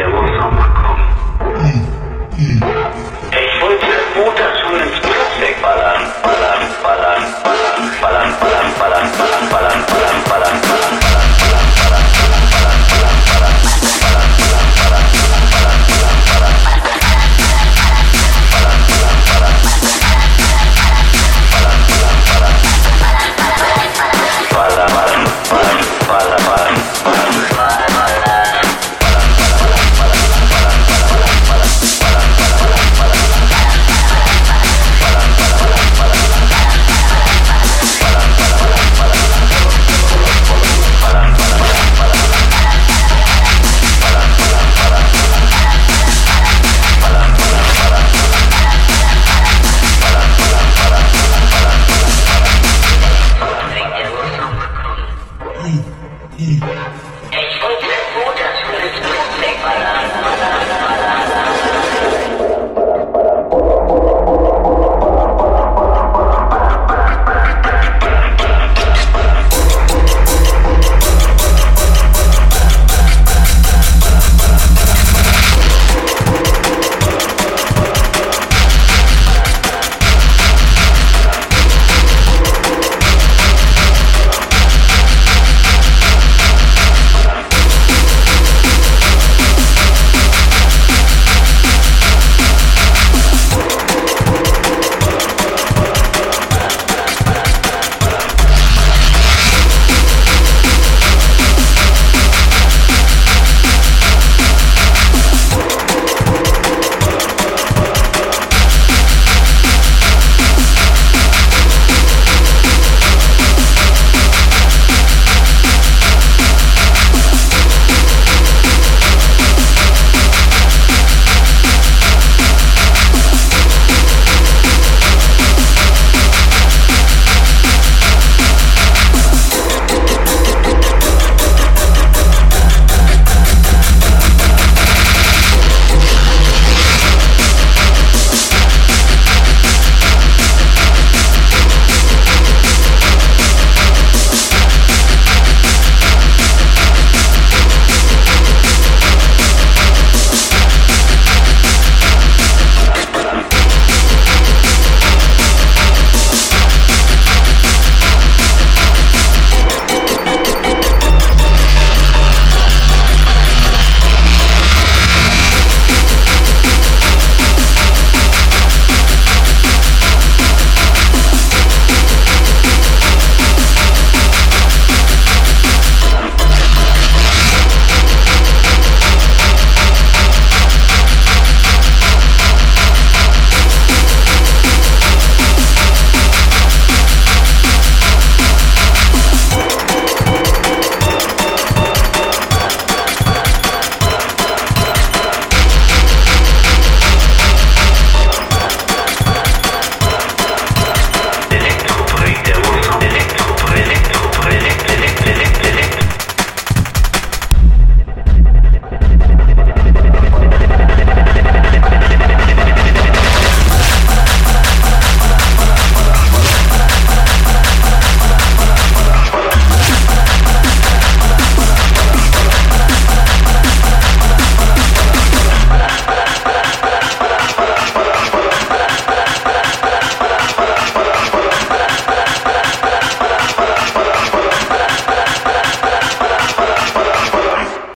there was some